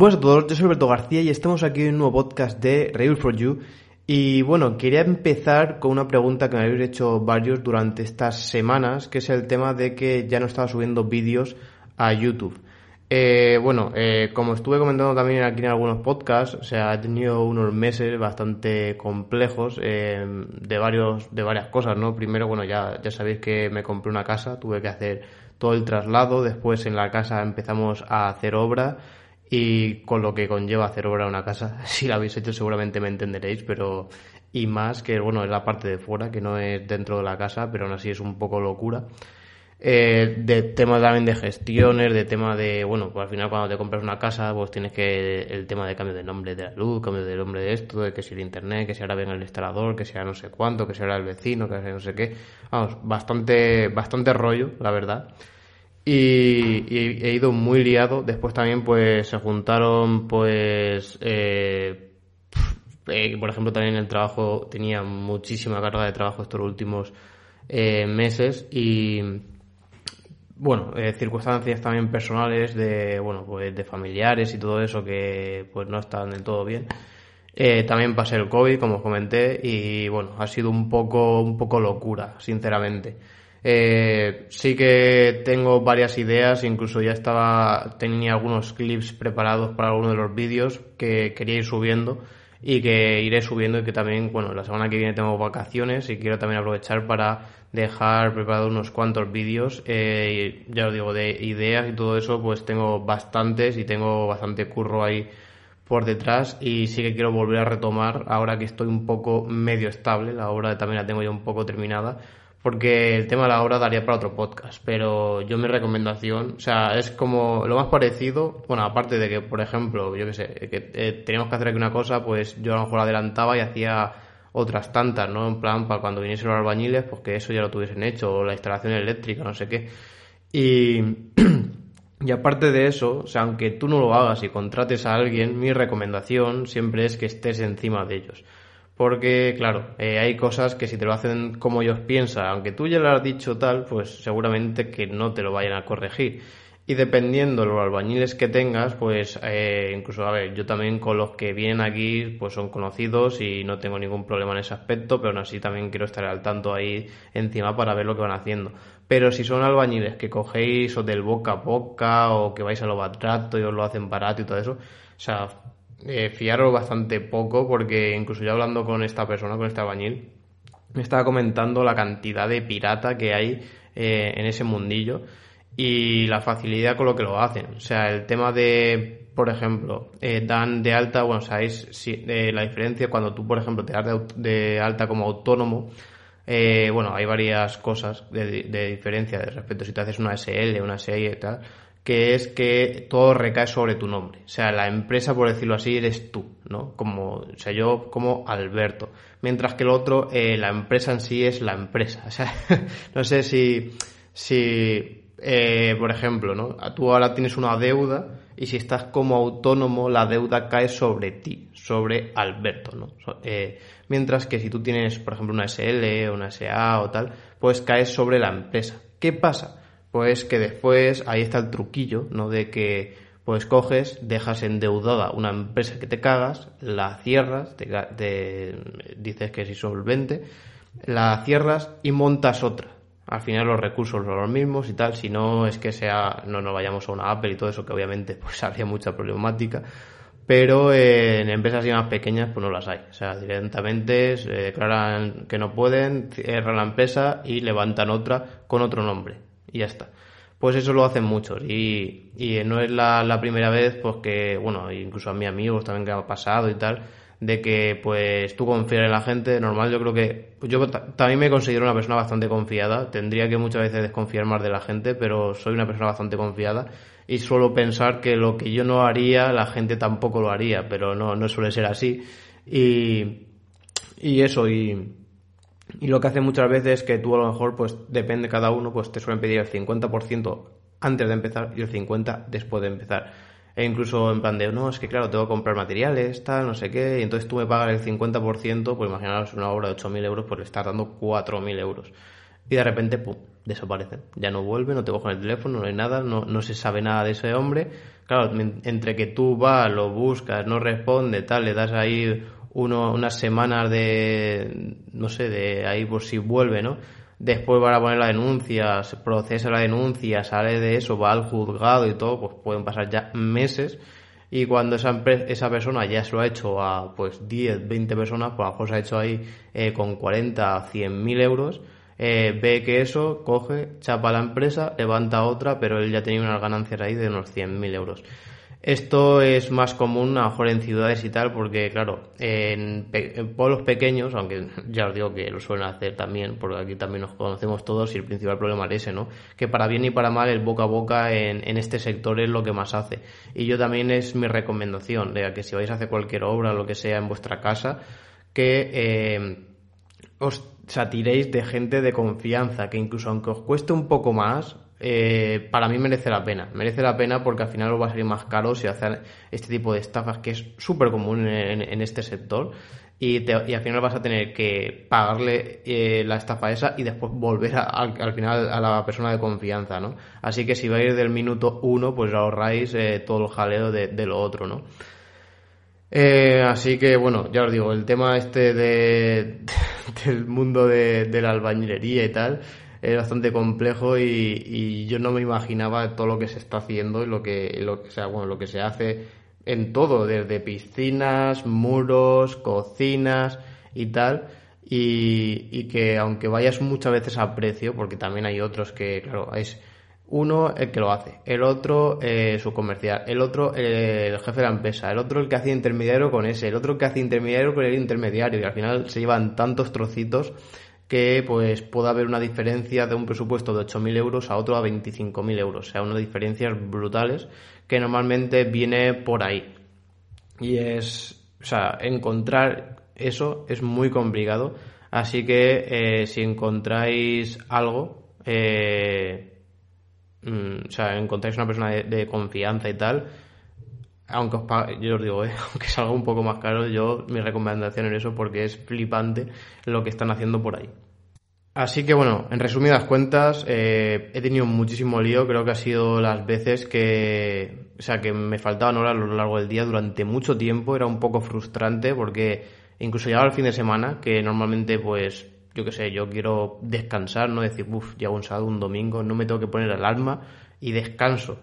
Buenas a todos, yo soy Alberto García y estamos aquí en un nuevo podcast de Reviews for You. Y bueno, quería empezar con una pregunta que me habéis hecho varios durante estas semanas, que es el tema de que ya no estaba subiendo vídeos a YouTube. Eh, bueno, eh, como estuve comentando también aquí en algunos podcasts, o sea, he tenido unos meses bastante complejos eh, de varios, de varias cosas, ¿no? Primero, bueno, ya, ya sabéis que me compré una casa, tuve que hacer todo el traslado, después en la casa empezamos a hacer obra y con lo que conlleva hacer obra en una casa. Si la habéis hecho seguramente me entenderéis, pero y más que bueno es la parte de fuera, que no es dentro de la casa, pero aún así es un poco locura. Eh, de tema también de gestiones, de tema de, bueno, pues al final cuando te compras una casa, pues tienes que, el tema de cambio de nombre de la luz, cambio de nombre de esto, de que si el internet, que si ahora venga el instalador, que sea no sé cuánto, que si ahora el vecino, que sea no sé qué. Vamos, bastante, bastante rollo, la verdad y, he ido muy liado. Después también pues se juntaron pues eh, eh, por ejemplo también el trabajo tenía muchísima carga de trabajo estos últimos eh, meses y bueno circunstancias también personales de bueno pues de familiares y todo eso que pues no están del todo bien. también pasé el COVID, como os comenté, y bueno, ha sido un poco, un poco locura, sinceramente. Eh, sí que tengo varias ideas, incluso ya estaba, tenía algunos clips preparados para alguno de los vídeos que quería ir subiendo y que iré subiendo y que también, bueno, la semana que viene tengo vacaciones y quiero también aprovechar para dejar preparados unos cuantos vídeos. Eh, ya os digo, de ideas y todo eso, pues tengo bastantes y tengo bastante curro ahí por detrás y sí que quiero volver a retomar ahora que estoy un poco medio estable, la obra también la tengo ya un poco terminada porque el tema de la obra daría para otro podcast, pero yo mi recomendación, o sea, es como lo más parecido, bueno, aparte de que, por ejemplo, yo qué sé, que eh, teníamos que hacer aquí una cosa, pues yo a lo mejor adelantaba y hacía otras tantas, ¿no? En plan, para cuando viniesen los albañiles, pues que eso ya lo tuviesen hecho, o la instalación eléctrica, no sé qué. Y, y aparte de eso, o sea, aunque tú no lo hagas y contrates a alguien, mi recomendación siempre es que estés encima de ellos porque, claro, eh, hay cosas que si te lo hacen como ellos piensan, aunque tú ya lo has dicho tal, pues seguramente que no te lo vayan a corregir. Y dependiendo de los albañiles que tengas, pues eh, incluso, a ver, yo también con los que vienen aquí, pues son conocidos y no tengo ningún problema en ese aspecto, pero aún así también quiero estar al tanto ahí encima para ver lo que van haciendo. Pero si son albañiles que cogéis o del boca a boca o que vais a lo barato y os lo hacen barato y todo eso, o sea, eh, fiaros bastante poco porque incluso yo hablando con esta persona, con este albañil, me estaba comentando la cantidad de pirata que hay eh, en ese mundillo y la facilidad con lo que lo hacen. O sea, el tema de, por ejemplo, eh, dan de alta, bueno, sabéis si, la diferencia cuando tú, por ejemplo, te das de, alta como autónomo. bueno, hay varias cosas de, de diferencia de respecto si te haces una SL, una SI y tal que es que todo recae sobre tu nombre. O sea, la empresa, por decirlo así, eres tú, ¿no? Como, o sea, yo como Alberto. Mientras que el otro, eh, la empresa en sí es la empresa. O sea, no sé si, si eh, por ejemplo, ¿no? Tú ahora tienes una deuda y si estás como autónomo, la deuda cae sobre ti, sobre Alberto, ¿no? Eh, mientras que si tú tienes, por ejemplo, una SL, una SA o tal, pues cae sobre la empresa. ¿Qué pasa? Pues que después ahí está el truquillo, ¿no? De que pues coges, dejas endeudada una empresa que te cagas, la cierras, te, dices que es insolvente, la cierras y montas otra. Al final los recursos son los mismos y tal, si no es que sea, no nos vayamos a una Apple y todo eso, que obviamente pues habría mucha problemática, pero en empresas más pequeñas pues no las hay. O sea, directamente se declaran que no pueden, cierran la empresa y levantan otra con otro nombre y ya está. Pues eso lo hacen muchos y, y no es la, la primera vez, pues que, bueno, incluso a mis amigos también que ha pasado y tal, de que pues tú confías en la gente, normal yo creo que yo también me considero una persona bastante confiada, tendría que muchas veces desconfiar más de la gente, pero soy una persona bastante confiada y suelo pensar que lo que yo no haría la gente tampoco lo haría, pero no, no suele ser así y, y eso y, y lo que hace muchas veces es que tú a lo mejor pues depende cada uno pues te suelen pedir el 50% antes de empezar y el 50% después de empezar e incluso en plan de, no, es que claro, tengo que comprar materiales, tal, no sé qué, y entonces tú me pagas el 50%, pues imaginaos una obra de 8.000 euros, pues le estás dando 4.000 euros. Y de repente, pum, desaparecen. Ya no vuelve, no te cogen el teléfono, no hay nada, no, no se sabe nada de ese hombre. Claro, entre que tú vas, lo buscas, no responde, tal, le das ahí uno, unas semanas de, no sé, de ahí por si vuelve, ¿no? después van a poner la denuncia, se procesa la denuncia, sale de eso, va al juzgado y todo, pues pueden pasar ya meses y cuando esa, esa persona ya se lo ha hecho a pues 10, 20 personas, pues a lo mejor se ha hecho ahí eh, con 40, 100 mil euros, eh, ve que eso, coge, chapa la empresa, levanta otra, pero él ya tenía unas ganancias ahí de unos 100 mil euros. Esto es más común a lo mejor en ciudades y tal, porque claro, en, pueblos pequeños, aunque ya os digo que lo suelen hacer también, porque aquí también nos conocemos todos y el principal problema es ese, ¿no? Que para bien y para mal el boca a boca en, en este sector es lo que más hace. Y yo también es mi recomendación, de que si vais a hacer cualquier obra lo que sea en vuestra casa, que eh, os satiréis de gente de confianza, que incluso aunque os cueste un poco más, eh, para mí merece la pena. Merece la pena porque al final os va a salir más caro si hacen este tipo de estafas que es súper común en, este sector. Y, al final vas a tener que pagarle eh, la estafa esa y después volver al final a la persona de confianza, ¿no? Así que si vais del minuto uno, pues ahorráis eh, todo el jaleo de, lo otro, ¿no? así que bueno, ya os digo, el tema este de, del mundo de la albañilería y tal, es bastante complejo y, yo no me imaginaba todo lo que se está haciendo y lo que, lo, sea, bueno, lo que se hace en todo, desde piscinas, muros, cocinas y tal. Y, que aunque vayas muchas veces a precio, porque también hay otros que, claro, es uno el que lo hace, el otro eh, su comercial, el otro el jefe de la empresa, el otro el que hace intermediario con ese, el otro que hace intermediario con el intermediario y al final se llevan tantos trocitos que pues pueda haber una diferencia de un presupuesto de 8.000 euros a otro a 25.000 euros. O sea, unas diferencias brutales que normalmente viene por ahí. Y es, o sea, encontrar eso es muy complicado. Así que eh, si encontráis algo, eh, mm, o sea, encontráis una persona de confianza y tal, aunque os pague, yo os digo, ¿eh? aunque salga un poco más caro, yo mi recomendación en eso porque es flipante lo que están haciendo por ahí. Así que bueno, en resumidas cuentas, eh, he tenido muchísimo lío, creo que ha sido las veces que, o sea, que me faltaban horas a lo largo del día durante mucho tiempo, era un poco frustrante porque incluso llegaba el fin de semana, que normalmente pues, yo qué sé, yo quiero descansar, no decir, uff, ya un sábado, un domingo, no me tengo que poner alarma y descanso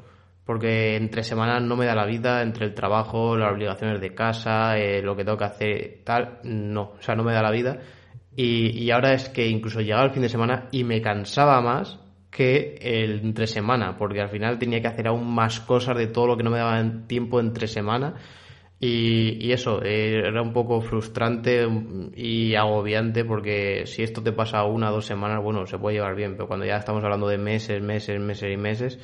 porque entre semanas no me da la vida, entre el trabajo, las obligaciones de casa, eh, lo que tengo que hacer, tal, no, o sea, no me da la vida. Y, y ahora es que incluso llegaba el fin de semana y me cansaba más que el entre semana, porque al final tenía que hacer aún más cosas de todo lo que no me daba tiempo entre semana. Y, y, eso, eh, era un poco frustrante y agobiante porque si esto te pasa una o dos semanas, bueno, se puede llevar bien, pero cuando ya estamos hablando de meses, meses, meses y meses,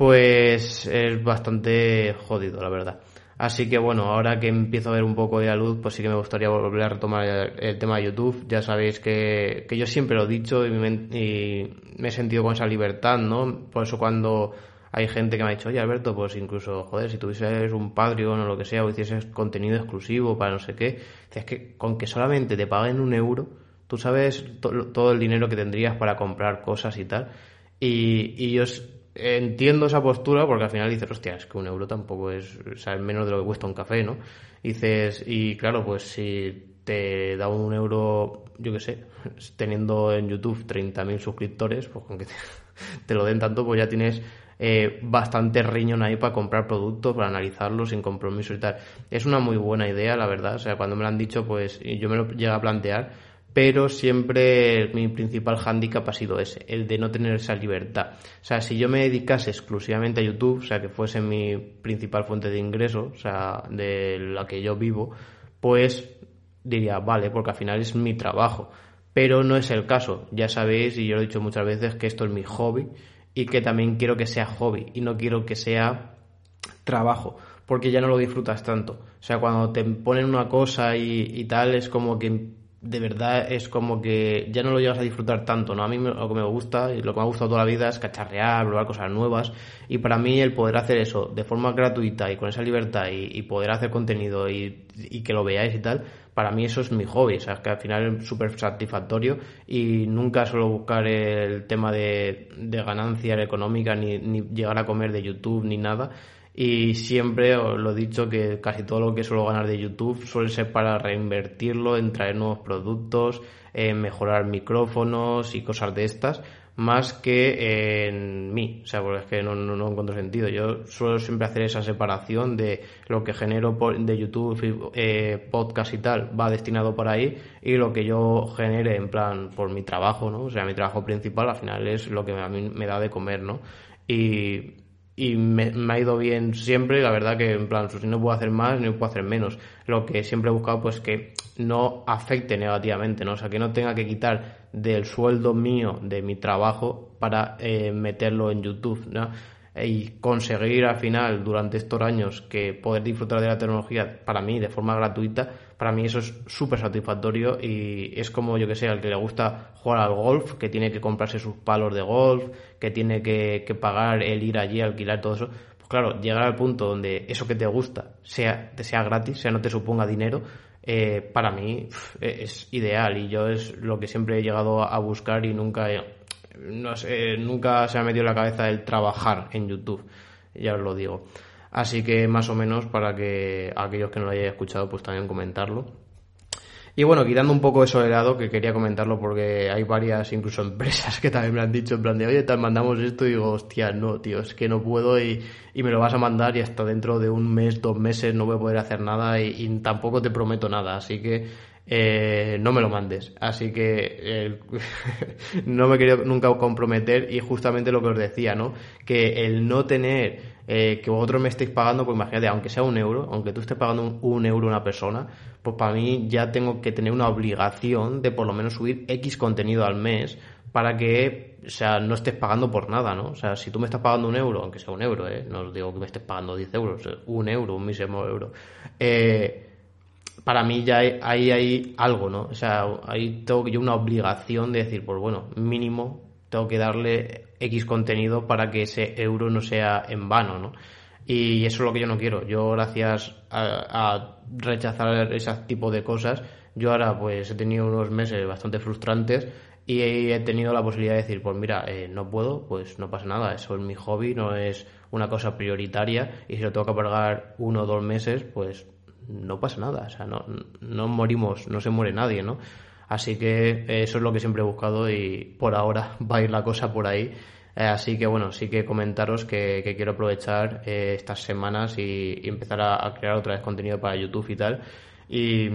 pues es bastante jodido, la verdad. Así que bueno, ahora que empiezo a ver un poco de la luz, pues sí que me gustaría volver a retomar el, tema de YouTube. Ya sabéis que, que yo siempre lo he dicho y me, y me, he sentido con esa libertad, ¿no? Por eso cuando hay gente que me ha dicho, oye Alberto, pues incluso, joder, si tuvieses un Patreon o lo que sea, o hicieses contenido exclusivo para no sé qué, es que con que solamente te paguen un euro, tú sabes todo el dinero que tendrías para comprar cosas y tal. Y, y yo entiendo esa postura porque al final dices, hostia, es que un euro tampoco es, o sea, es menos de lo que cuesta un café, ¿no? dices, y claro, pues si te da un euro, yo qué sé, teniendo en YouTube 30.000 suscriptores, pues con que te, lo den tanto, pues ya tienes eh, bastante riñón ahí para comprar productos, para analizarlos sin compromiso y tal. Es una muy buena idea, la verdad. O sea, cuando me lo han dicho, pues yo me lo llego a plantear pero siempre mi principal hándicap ha sido ese, el de no tener esa libertad. O sea, si yo me dedicase exclusivamente a YouTube, o sea, que fuese mi principal fuente de ingreso, o sea, de la que yo vivo, pues diría, vale, porque al final es mi trabajo. Pero no es el caso. Ya sabéis, y yo lo he dicho muchas veces, que esto es mi hobby y que también quiero que sea hobby y no quiero que sea trabajo porque ya no lo disfrutas tanto. O sea, cuando te ponen una cosa y, y tal, es como que de verdad es como que ya no lo llegas a disfrutar tanto, ¿no? A mí lo que me gusta y lo que me ha gustado toda la vida es cacharrear, probar cosas nuevas. Y para mí el poder hacer eso de forma gratuita y con esa libertad y, poder hacer contenido y, que lo veáis y tal, para mí eso es mi hobby, o sea, que al final es súper satisfactorio y nunca suelo buscar el tema de, de ganancia económica ni, ni llegar a comer de YouTube ni nada y siempre os lo he dicho que casi todo lo que suelo ganar de YouTube suele ser para reinvertirlo en traer nuevos productos, en mejorar micrófonos y cosas de estas, más que en mí. O sea, porque es que no, no, encuentro sentido. Yo suelo siempre hacer esa separación de lo que genero de YouTube, eh, podcast y tal, va destinado por ahí, y lo que yo genere en plan por mi trabajo, ¿no? O sea, mi trabajo principal al final es lo que a mí me da de comer, ¿no? Y y me, ha ido bien siempre, la verdad que en plan, si no puedo hacer más, no puedo hacer menos. Lo que siempre he buscado pues que no afecte negativamente, ¿no? O sea, que no tenga que quitar del sueldo mío, de mi trabajo, para eh, meterlo en YouTube, ¿no? Y conseguir al final durante estos años que poder disfrutar de la tecnología para mí de forma gratuita, para mí eso es súper satisfactorio y es como yo que sé, al que le gusta jugar al golf, que tiene que comprarse sus palos de golf, que tiene que, pagar el ir allí, alquilar todo eso. Pues claro, llegar al punto donde eso que te gusta sea, te sea gratis, sea no te suponga dinero, eh, para mí es ideal y yo es lo que siempre he llegado a buscar y nunca he, no sé, nunca se ha metido en la cabeza el trabajar en YouTube, ya os lo digo. Así que más o menos para que aquellos que no lo hayan escuchado pues también comentarlo. Y bueno, quitando un poco eso de lado, que quería comentarlo porque hay varias, incluso empresas que también me han dicho en plan de, oye, te mandamos esto y digo, hostia, no, tío, es que no puedo y, y me lo vas a mandar y hasta dentro de un mes, dos meses no voy a poder hacer nada y tampoco te prometo nada. Así que eh, no me lo mandes. Así que no me quería nunca comprometer y justamente lo que os decía, ¿no? Que el no tener eh, que vosotros me estéis pagando, pues imagínate, aunque sea un euro, aunque tú estés pagando un, euro una persona, pues para mí ya tengo que tener una obligación de por lo menos subir X contenido al mes para que, o sea, no estés pagando por nada, ¿no? O sea, si tú me estás pagando un euro, aunque sea un euro, ¿eh? No os digo que me estés pagando 10 euros, un euro, un mismo euro, eh, para mí ya hay, hay, algo, ¿no? O sea, ahí tengo yo una obligación de decir, pues bueno, mínimo tengo que darle X contenido para que ese euro no sea en vano, ¿no? Y eso es lo que yo no quiero. Yo, gracias a, rechazar ese tipo de cosas, yo ahora pues he tenido unos meses bastante frustrantes y he tenido la posibilidad de decir, pues mira, eh, no puedo, pues no pasa nada, eso es mi hobby, no es una cosa prioritaria y si lo tengo que pagar uno o dos meses, pues no pasa nada, o sea, no, no morimos, no se muere nadie, ¿no? Así que eso es lo que siempre he buscado y por ahora va a ir la cosa por ahí. Eh, así que bueno, sí que comentaros que, quiero aprovechar eh, estas semanas y, empezar a, crear otra vez contenido para YouTube y tal. Y,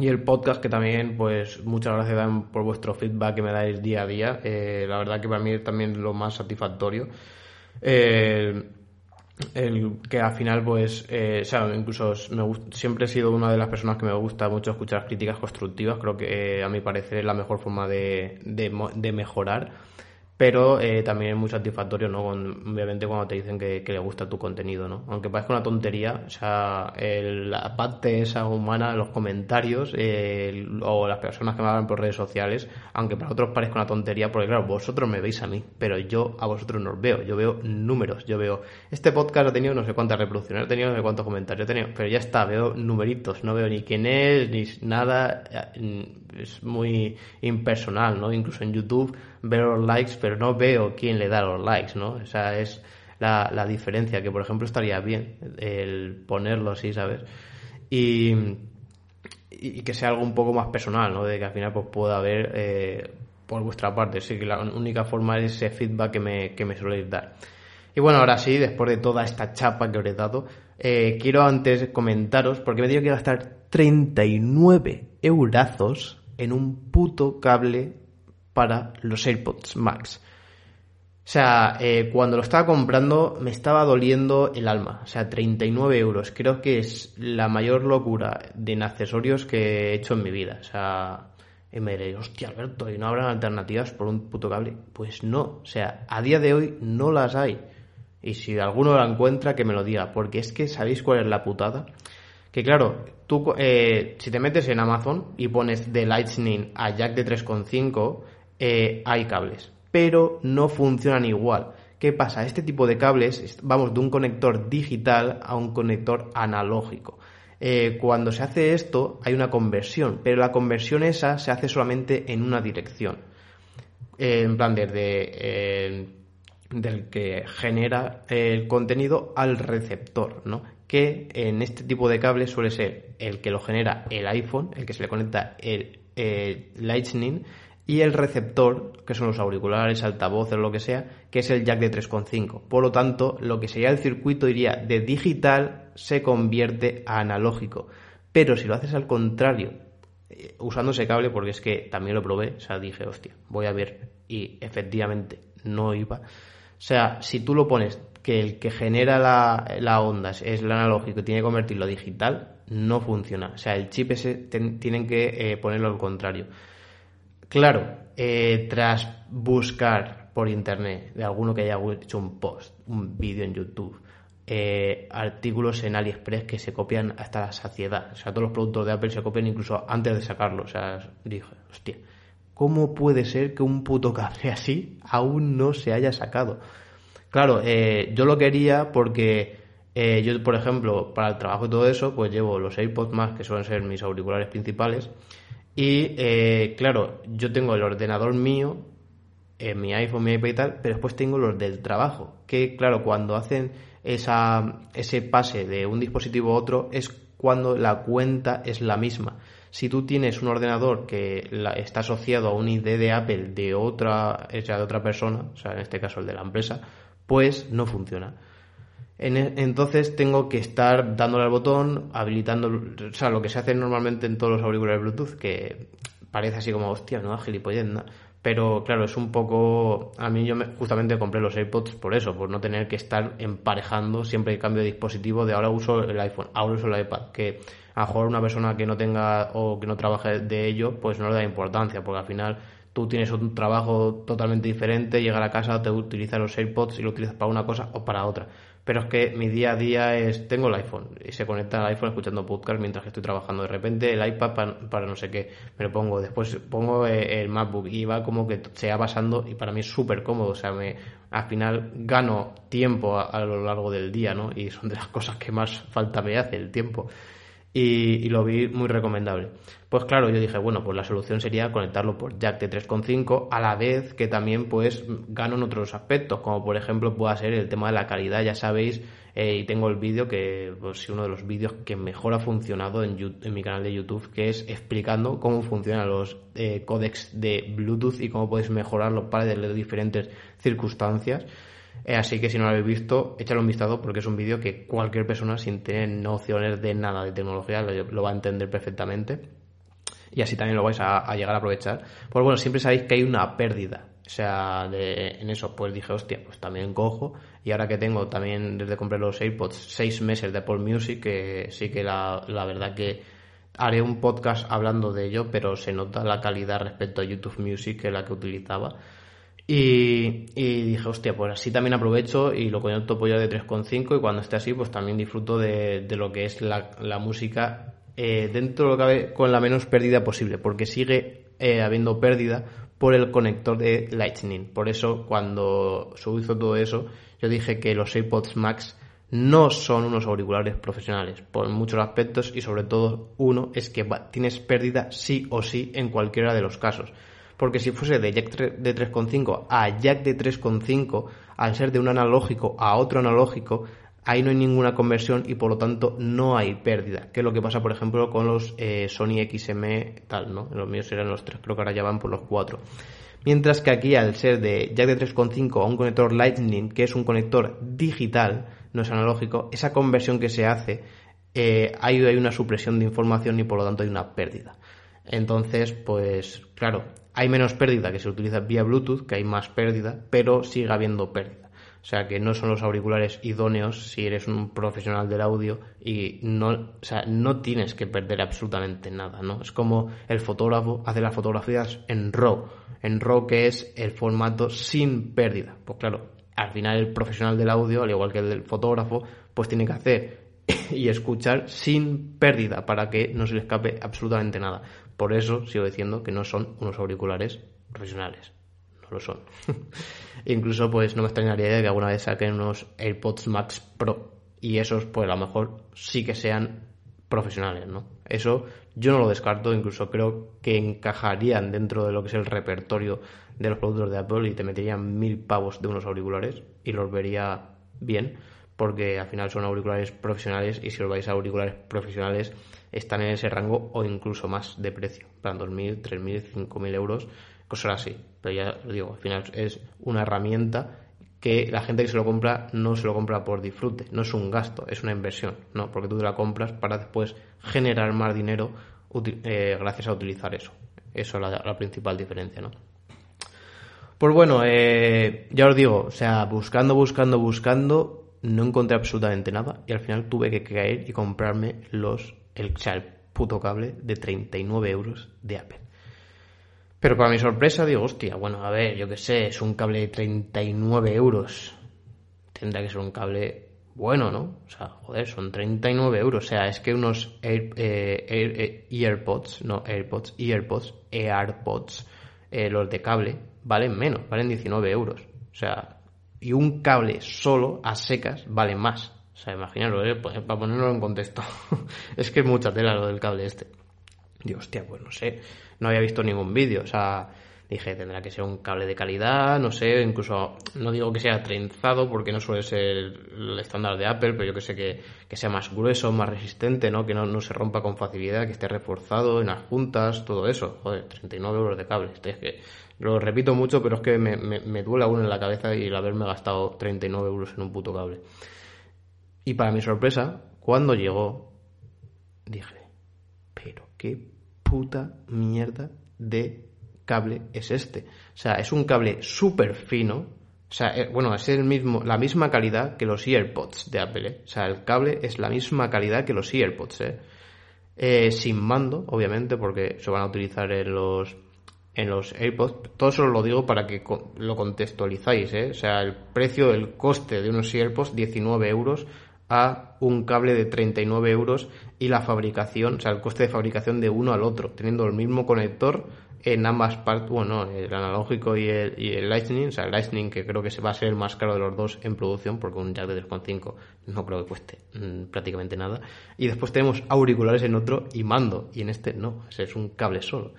el podcast que también, pues muchas gracias por vuestro feedback que me dais día a día. Eh, la verdad que para mí es también lo más satisfactorio el que al final pues eh, o sea incluso me siempre he sido una de las personas que me gusta mucho escuchar críticas constructivas. Creo que eh, a mi parecer es la mejor forma de, de mejorar pero eh, también es muy satisfactorio, ¿no? obviamente cuando te dicen que, le gusta tu contenido, ¿no? Aunque parezca una tontería, o sea, la parte esa humana, los comentarios o las personas que me hablan por redes sociales, aunque para otros parezca una tontería, porque claro, vosotros me veis a mí, pero yo a vosotros no os veo, yo veo números, yo veo, este podcast ha tenido no sé cuántas reproducciones, ha tenido no sé cuántos comentarios, ha tenido, pero ya está, veo numeritos, no veo ni quién es, ni nada, es muy impersonal, ¿no? Incluso en YouTube veo los likes, pero no veo quién le da los likes, ¿no? O sea, es la, la diferencia, que por ejemplo estaría bien el ponerlo así, ¿sabes? Y, y que sea algo un poco más personal, ¿no? De que al final pues pueda haber eh, por vuestra parte. Sí que la única forma es ese feedback que me, que me soléis dar. Y bueno, ahora sí, después de toda esta chapa que os he dado, eh, quiero antes comentaros, porque me he tenido que gastar 39 eurazos en un puto cable para los AirPods Max. O sea, eh, cuando lo estaba comprando me estaba doliendo el alma. O sea, 39 euros. Creo que es la mayor locura de accesorios que he hecho en mi vida. O sea, y me diré, hostia, Alberto, ¿y no habrán alternativas por un puto cable? Pues no. O sea, a día de hoy no las hay. Y si alguno la encuentra, que me lo diga. Porque es que, ¿sabéis cuál es la putada? Que claro, tú, eh, si te metes en Amazon y pones de Lightning a jack de 3.5, eh, hay cables pero no funcionan igual. ¿Qué pasa? Este tipo de cables, vamos de un conector digital a un conector analógico. Eh, cuando se hace esto hay una conversión, pero la conversión esa se hace solamente en una dirección. Eh, en plan, desde del que genera el contenido al receptor, ¿no? Que en este tipo de cables suele ser el que lo genera el iPhone, el que se le conecta el Lightning y el receptor, que son los auriculares, altavoces, lo que sea, que es el jack de 3.5. Por lo tanto, lo que sería el circuito iría de digital se convierte a analógico. Pero si lo haces al contrario, eh, usando ese cable, porque es que también lo probé, o sea, dije, hostia, voy a ver, y efectivamente no iba. O sea, si tú lo pones que el que genera la, onda es el analógico y tiene que convertirlo a digital, no funciona. O sea, el chip ese tienen que eh, ponerlo al contrario. Claro, eh, tras buscar por internet de alguno que haya hecho un post, un vídeo en YouTube, eh, artículos en AliExpress que se copian hasta la saciedad. O sea, todos los productos de Apple se copian incluso antes de sacarlo. O sea, dije, hostia, ¿cómo puede ser que un puto cable así aún no se haya sacado? Claro, eh, yo lo quería porque yo, por ejemplo, para el trabajo y todo eso, pues llevo los AirPods más, que suelen ser mis auriculares principales, y eh, claro, yo tengo el ordenador mío, en mi iPhone, mi iPad y tal, pero después tengo los del trabajo. Que claro, cuando hacen esa, ese pase de un dispositivo a otro es cuando la cuenta es la misma. Si tú tienes un ordenador que está asociado a un ID de Apple de otra, de otra persona, o sea, en este caso el de la empresa, pues no funciona. E, entonces tengo que estar dándole al botón, habilitando, o sea, lo que se hace normalmente en todos los auriculares Bluetooth, que parece así como, hostia, no, gilipollas, pero claro, es un poco. A mí yo justamente compré los AirPods por eso, por no tener que estar emparejando siempre que cambio de dispositivo. De ahora uso el iPhone, ahora uso el iPad. Que a lo mejor una persona que no tenga o que no trabaje de ello, pues no le da importancia, porque al final tú tienes un trabajo totalmente diferente, llega a casa, te utilizas los AirPods y lo utilizas para una cosa o para otra pero es que mi día a día es, tengo el iPhone y se conecta al iPhone escuchando podcast mientras que estoy trabajando. De repente el iPad para, no sé qué, me lo pongo, después pongo eh, el MacBook y va como que se va pasando y para mí es súper cómodo, o sea, me, al final gano tiempo a, a, lo largo del día, ¿no? Y son de las cosas que más falta me hace, el tiempo y, lo vi muy recomendable. Pues claro, yo dije, bueno, pues la solución sería conectarlo por jack de 3.5 a la vez que también pues gano en otros aspectos, como por ejemplo pueda ser el tema de la calidad, ya sabéis, eh, y tengo el vídeo que pues uno de los vídeos que mejor ha funcionado en, en, mi canal de YouTube, que es explicando cómo funcionan los eh, códecs de Bluetooth y cómo puedes mejorarlos para de diferentes circunstancias. Eh, así que si no lo habéis visto, échale un vistazo porque es un vídeo que cualquier persona sin tener nociones de nada de tecnología lo, va a entender perfectamente. Y así también lo vais a, llegar a aprovechar. Pues bueno, siempre sabéis que hay una pérdida. O sea, en eso pues dije, hostia, pues también cojo. Y ahora que tengo también desde compré los AirPods seis meses de Apple Music, que sí que la, la verdad que haré un podcast hablando de ello, pero se nota la calidad respecto a YouTube Music que la que utilizaba. Y, dije, hostia, pues así también aprovecho y lo conecto pues ya de 3.5 y cuando esté así pues también disfruto de, lo que es la, música eh, dentro de lo que cabe con la menos pérdida posible, porque sigue eh, habiendo pérdida por el conector de Lightning. Por eso cuando se hizo todo eso, yo dije que los AirPods Max no son unos auriculares profesionales por muchos aspectos y sobre todo uno es que tienes pérdida sí o sí en cualquiera de los casos porque si fuese de jack de 3.5 a jack de 3.5, al ser de un analógico a otro analógico, ahí no hay ninguna conversión y por lo tanto no hay pérdida, que es lo que pasa por ejemplo con los eh, Sony XM tal, ¿no? Los míos eran los tres, creo que ahora ya van por los cuatro. Mientras que aquí al ser de jack de 3.5 a un conector Lightning, que es un conector digital, no es analógico, esa conversión que se hace, eh, hay una supresión de información y por lo tanto hay una pérdida. Entonces, pues claro, hay menos pérdida que se utiliza vía Bluetooth, que hay más pérdida, pero sigue habiendo pérdida. O sea, que no son los auriculares idóneos si eres un profesional del audio y no, o sea, no tienes que perder absolutamente nada, ¿no? Es como el fotógrafo hace las fotografías en RAW, en RAW que es el formato sin pérdida. Pues claro, al final el profesional del audio, al igual que el del fotógrafo, pues tiene que hacer y escuchar sin pérdida para que no se le escape absolutamente nada. Por eso sigo diciendo que no son unos auriculares profesionales. No lo son. Incluso pues no me extrañaría de que alguna vez saquen unos AirPods Max Pro y esos pues a lo mejor sí que sean profesionales, ¿no? Eso yo no lo descarto, incluso creo que encajarían dentro de lo que es el repertorio de los productos de Apple y te meterían mil pavos de unos auriculares y los vería bien porque al final son auriculares profesionales y si os vais a auriculares profesionales están en ese rango o incluso más de precio, para 2.000, 3.000, 5.000 euros, cosas así. Pero ya os digo, al final es una herramienta que la gente que se lo compra no se lo compra por disfrute, no es un gasto, es una inversión, ¿no? Porque tú te la compras para después generar más dinero eh, gracias a utilizar eso. Eso es la, principal diferencia, ¿no? Pues bueno, eh, ya os digo, o sea, buscando, buscando, buscando, no encontré absolutamente nada y al final tuve que caer y comprarme los el, el puto cable de 39 euros de Apple. Pero para mi sorpresa digo, hostia, bueno, a ver, yo qué sé, es un cable de 39 euros. Tendrá que ser un cable bueno, ¿no? O sea, joder, son 39 euros. O sea, es que unos eh, eh, AirPods, no AirPods, AirPods, AirPods, eh, los de cable, valen menos, valen 19 euros. O sea, y un cable solo a secas vale más. O sea, imaginaros, ¿eh? Pues, para ponerlo en contexto. es que es mucha tela lo del cable este. Digo, hostia, pues no sé, no había visto ningún vídeo, o sea, dije, tendrá que ser un cable de calidad, no sé, incluso, no digo que sea trenzado porque no suele ser el estándar de Apple, pero yo que sé que, sea más grueso, más resistente, ¿no? Que no, se rompa con facilidad, que esté reforzado en las juntas, todo eso. Joder, 39 euros de cable. es que lo repito mucho, pero es que me, me, me duele aún en la cabeza y el haberme gastado 39 euros en un puto cable. Y para mi sorpresa, cuando llegó, dije, pero qué puta mierda de cable es este. O sea, es un cable súper fino. O sea, eh, bueno, es el mismo, la misma calidad que los AirPods de Apple. ¿eh? O sea, el cable es la misma calidad que los AirPods. ¿eh? ¿eh? sin mando, obviamente, porque se van a utilizar en los en los AirPods. Todo eso lo digo para que lo contextualizáis. ¿eh? O sea, el precio, el coste de unos AirPods, 19 euros a un cable de 39 euros y la fabricación, o sea, el coste de fabricación de uno al otro, teniendo el mismo conector en ambas partes, bueno, el analógico y el, el Lightning, o sea, el Lightning que creo que se va a ser el más caro de los dos en producción, porque un jack de 3.5 no creo que cueste mm, prácticamente nada. Y después tenemos auriculares en otro y mando, y en este no, es un cable solo.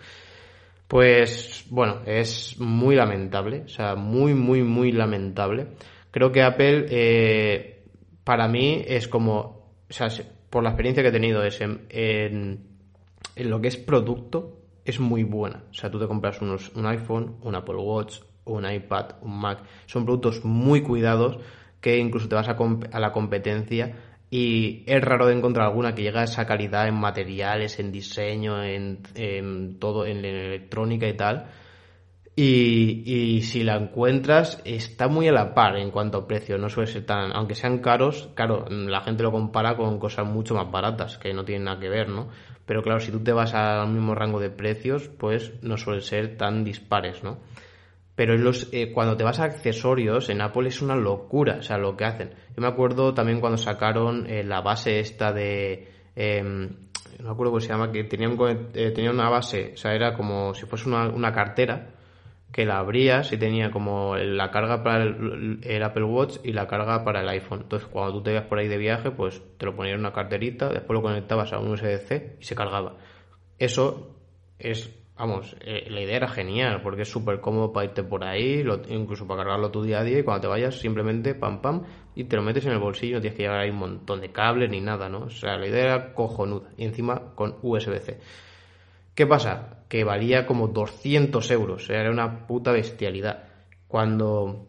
Pues bueno, es muy lamentable, o sea, muy, muy, muy lamentable. Creo que Apple eh, para mí es como, o sea, por la experiencia que he tenido, es en, lo que es producto, es muy buena. O sea, tú te compras unos, un iPhone, un Apple Watch, un iPad, un Mac. Son productos muy cuidados que incluso te vas a, a la competencia y es raro de encontrar alguna que llegue a esa calidad en materiales, en diseño, en, en todo, en electrónica y tal y, y, si la encuentras, está muy a la par en cuanto a precio. No suele ser tan. Aunque sean caros, claro, la gente lo compara con cosas mucho más baratas, que no tienen nada que ver, ¿no? Pero claro, si tú te vas al mismo rango de precios, pues no suelen ser tan dispares, ¿no? Pero los, eh, cuando te vas a accesorios, en Apple es una locura, o sea, lo que hacen. Yo me acuerdo también cuando sacaron eh, la base esta de. Em, no me acuerdo cómo se llama, que tenían, eh, tenía una base, o sea, era como si fuese una, una cartera que la abrías y tenía como la carga para el, Apple Watch y la carga para el iPhone. Entonces, cuando tú te ibas por ahí de viaje, pues te lo ponías en una carterita, después lo conectabas a un USB-C y se cargaba. Eso es, vamos, eh, la idea era genial porque es súper cómodo para irte por ahí, incluso para cargarlo tu día a día y cuando te vayas simplemente pam pam y te lo metes en el bolsillo, no tienes que llevar ahí un montón de cables ni nada, ¿no? O sea, la idea era cojonuda y encima con USB-C. ¿Qué pasa? Que valía como 200 euros, era una puta bestialidad. Cuando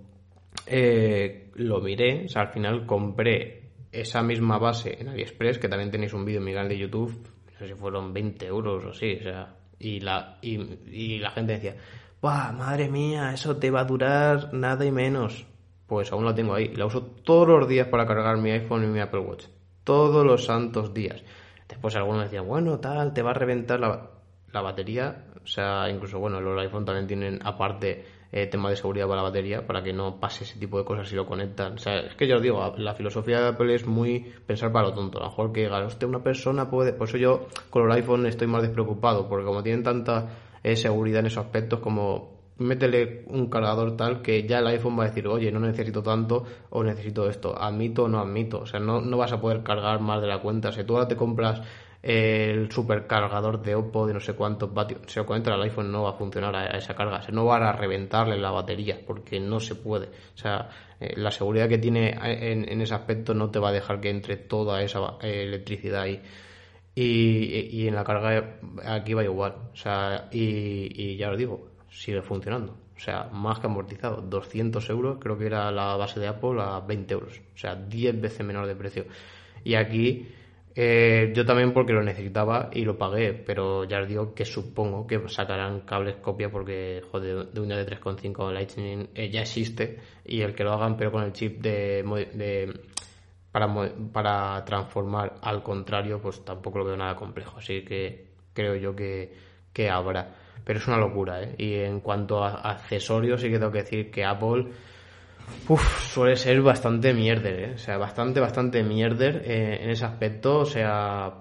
eh, lo miré, o sea, al final compré esa misma base en AliExpress, que también tenéis un vídeo en mi canal de YouTube, no sé si fueron 20 euros o así, o sea, Y la, y, la gente decía, ¡Buah, madre mía! Eso te va a durar nada y menos. Pues aún la tengo ahí. La uso todos los días para cargar mi iPhone y mi Apple Watch. Todos los santos días. Después algunos decían, bueno, tal, te va a reventar la, la batería. O sea, incluso, bueno, los iPhone también tienen aparte eh, tema de seguridad para la batería, para que no pase ese tipo de cosas si lo conectan. O sea, es que yo os digo, la filosofía de Apple es muy pensar para lo tonto. A lo mejor que diga, usted una persona puede. Por eso yo con los iPhone estoy más despreocupado, porque como tienen tanta eh, seguridad en esos aspectos, como métele un cargador tal que ya el iPhone va a decir, oye, no necesito tanto o necesito esto, admito o no admito. O sea, no, no vas a poder cargar más de la cuenta. Si tú ahora te compras el supercargador de Oppo de no sé cuántos vatios, se lo conecta al iPhone no va a funcionar a, esa carga, se no va a reventarle la batería porque no se puede. O sea, eh, la seguridad que tiene en, ese aspecto no te va a dejar que entre toda esa eh, electricidad ahí. Y, en la carga aquí va igual. O sea, y, ya os digo, sigue funcionando. O sea, más que amortizado. 200 euros, creo que era la base de Apple a 20 euros. O sea, 10 veces menor de precio. Y aquí eh, yo también porque lo necesitaba y lo pagué, pero ya os digo que supongo que sacarán cables copia porque joder, de una de 3.5 Lightning eh, ya existe y el que lo hagan pero con el chip de, de para, para transformar al contrario pues tampoco lo veo nada complejo, así que creo yo que, que habrá. Pero es una locura, ¿eh? Y en cuanto a accesorios sí que tengo que decir que Apple Uf, suele ser bastante mierder, ¿eh? O sea, bastante, bastante mierder eh, en ese aspecto. O sea,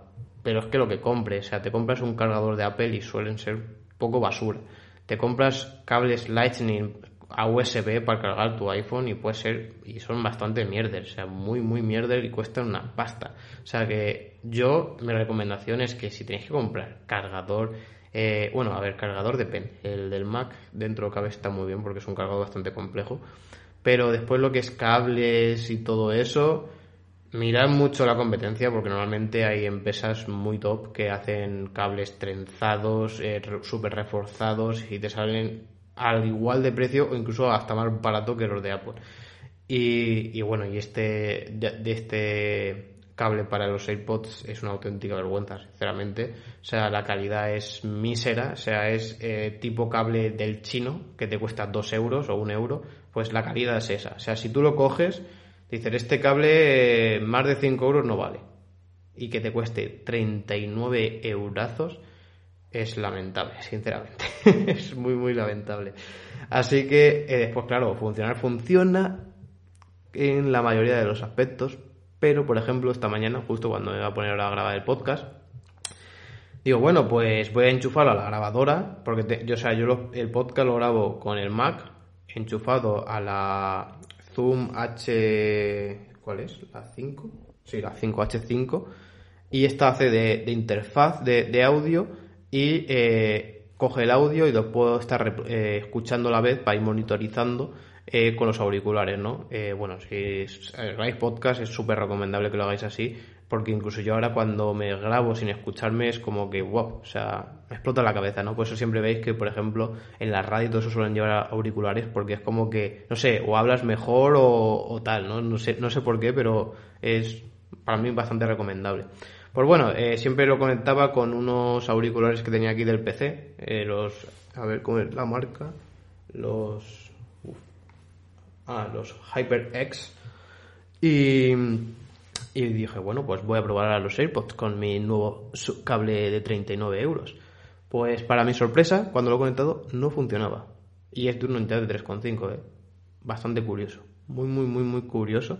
pero es que lo que compres, o sea, te compras un cargador de Apple y suelen ser poco basura. Te compras cables Lightning a USB para cargar tu iPhone y puede ser, y son bastante mierder, o sea, muy, muy mierder y cuestan una pasta. O sea que yo, mi recomendación es que si tenéis que comprar cargador, eh, bueno, a ver, cargador depende. El del Mac dentro cabe está muy bien porque es un cargador bastante complejo pero después lo que es cables y todo eso, mirad mucho la competencia porque normalmente hay empresas muy top que hacen cables trenzados, eh, súper reforzados y te salen al igual de precio o incluso hasta más barato que los de Apple. Y, bueno, y este de, este cable para los AirPods es una auténtica vergüenza, sinceramente. O sea, la calidad es mísera, o sea, es eh, tipo cable del chino que te cuesta 2 euros o 1 euro pues la calidad es esa. O sea, si tú lo coges, dices, este cable eh, más de 5 euros no vale. Y que te cueste 39 eurazos es lamentable, sinceramente. es muy, muy lamentable. Así que, eh, después, claro, funcionar funciona en la mayoría de los aspectos. Pero, por ejemplo, esta mañana, justo cuando me iba a poner a grabar el podcast, digo, bueno, pues voy a enchufarlo a la grabadora, porque yo, o sea, yo el podcast lo grabo con el Mac, enchufado a la Zoom H... ¿Cuál es? ¿La 5? Sí, la 5H5. Y esta hace de, interfaz de, audio y eh, coge el audio y lo puedo estar eh, escuchando a la vez para ir monitorizando eh, con los auriculares, ¿no? bueno, si grabáis podcast es súper recomendable que lo hagáis así porque incluso yo ahora cuando me grabo sin escucharme es como que, wow, o sea, me explota la cabeza, ¿no? Por eso siempre veis que, por ejemplo, en la radio todo eso suelen llevar auriculares porque es como que, no sé, o hablas mejor o, tal, ¿no? No sé, no sé por qué, pero es para mí bastante recomendable. Pues bueno, eh, siempre lo conectaba con unos auriculares que tenía aquí del PC, eh, los, a ver cómo es la marca, los, ah, los HyperX, y y dije, bueno, pues voy a probar a los AirPods con mi nuevo cable de 39 euros. Pues para mi sorpresa, cuando lo he conectado, no funcionaba. Y es de una de 3,5, ¿eh? Bastante curioso. Muy, muy, muy, muy curioso.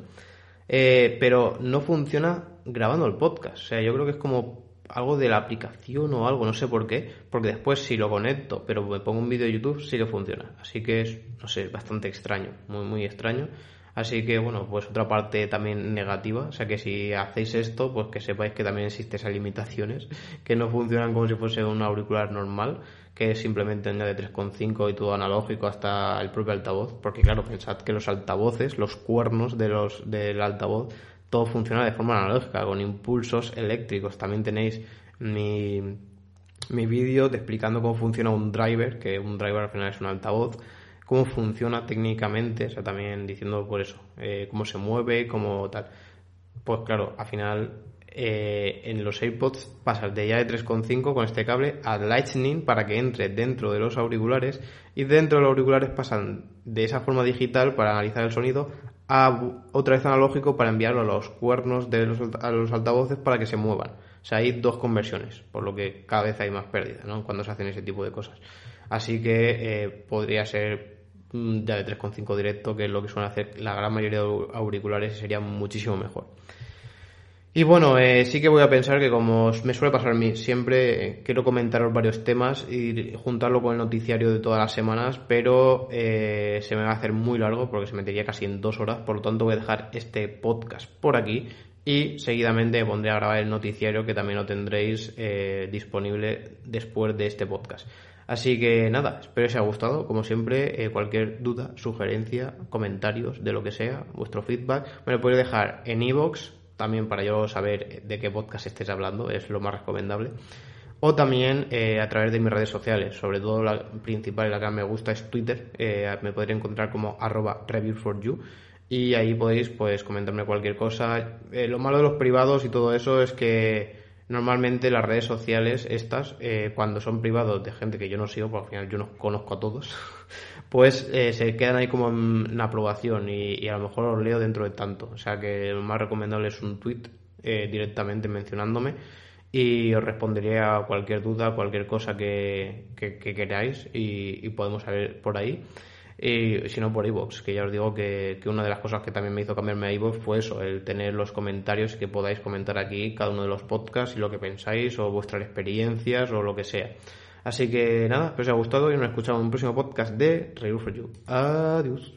Eh, pero no funciona grabando el podcast. O sea, yo creo que es como algo de la aplicación o algo, no sé por qué. Porque después si lo conecto, pero me pongo un vídeo de YouTube, sí que funciona. Así que es, no sé, bastante extraño. Muy, muy extraño. Así que bueno, pues otra parte también negativa, o sea que si hacéis esto, pues que sepáis que también existen esas limitaciones, que no funcionan como si fuese un auricular normal, que es simplemente de 3.5 y todo analógico hasta el propio altavoz, porque claro, pensad que los altavoces, los cuernos de los, del altavoz, todo funciona de forma analógica, con impulsos eléctricos. También tenéis mi, mi vídeo explicando cómo funciona un driver, que un driver al final es un altavoz, cómo funciona técnicamente, o sea, también diciendo por eso, eh, cómo se mueve, cómo tal. Pues claro, al final eh, en los AirPods pasas de ya de 3.5 con este cable a Lightning para que entre dentro de los auriculares y dentro de los auriculares pasan de esa forma digital para analizar el sonido a otra vez analógico para enviarlo a los cuernos de los, a los altavoces para que se muevan. O sea, hay dos conversiones, por lo que cada vez hay más pérdida ¿no? cuando se hacen ese tipo de cosas. Así que eh, podría ser mm, ya de 3.5 directo, que es lo que suelen hacer la gran mayoría de auriculares y sería muchísimo mejor. Y bueno, eh, sí que voy a pensar que como me suele pasar a mí, siempre eh, quiero comentaros varios temas y juntarlo con el noticiario de todas las semanas, pero eh, se me va a hacer muy largo porque se metería casi en dos horas, por lo tanto voy a dejar este podcast por aquí y seguidamente pondré a grabar el noticiario que también lo tendréis disponible después de este podcast. Así que nada, espero que os haya gustado. Como siempre, cualquier duda, sugerencia, comentarios de lo que sea, vuestro feedback, me lo podéis dejar en iVoox, también para yo saber de qué podcast estés hablando, es lo más recomendable. O también eh, a través de mis redes sociales, sobre todo la principal y la que me gusta es Twitter, eh, me podréis encontrar como arroba review4you y ahí podéis pues comentarme cualquier cosa. Eh, lo malo de los privados y todo eso es que normalmente las redes sociales estas, cuando son privados de gente que yo no sigo, porque al final yo no conozco a todos, pues eh, se quedan ahí como en aprobación y, a lo mejor os leo dentro de tanto. O sea que lo más recomendable es un tweet eh, directamente mencionándome y os responderé a cualquier duda, cualquier cosa que, queráis y, podemos saber por ahí. Y si no por iVoox, que ya os digo que, que, una de las cosas que también me hizo cambiarme a iVoox fue eso, el tener los comentarios que podáis comentar aquí cada uno de los podcasts y lo que pensáis o vuestras experiencias o lo que sea. Así que nada, espero que os haya gustado y nos escuchamos en un próximo podcast de Review for You. Adiós.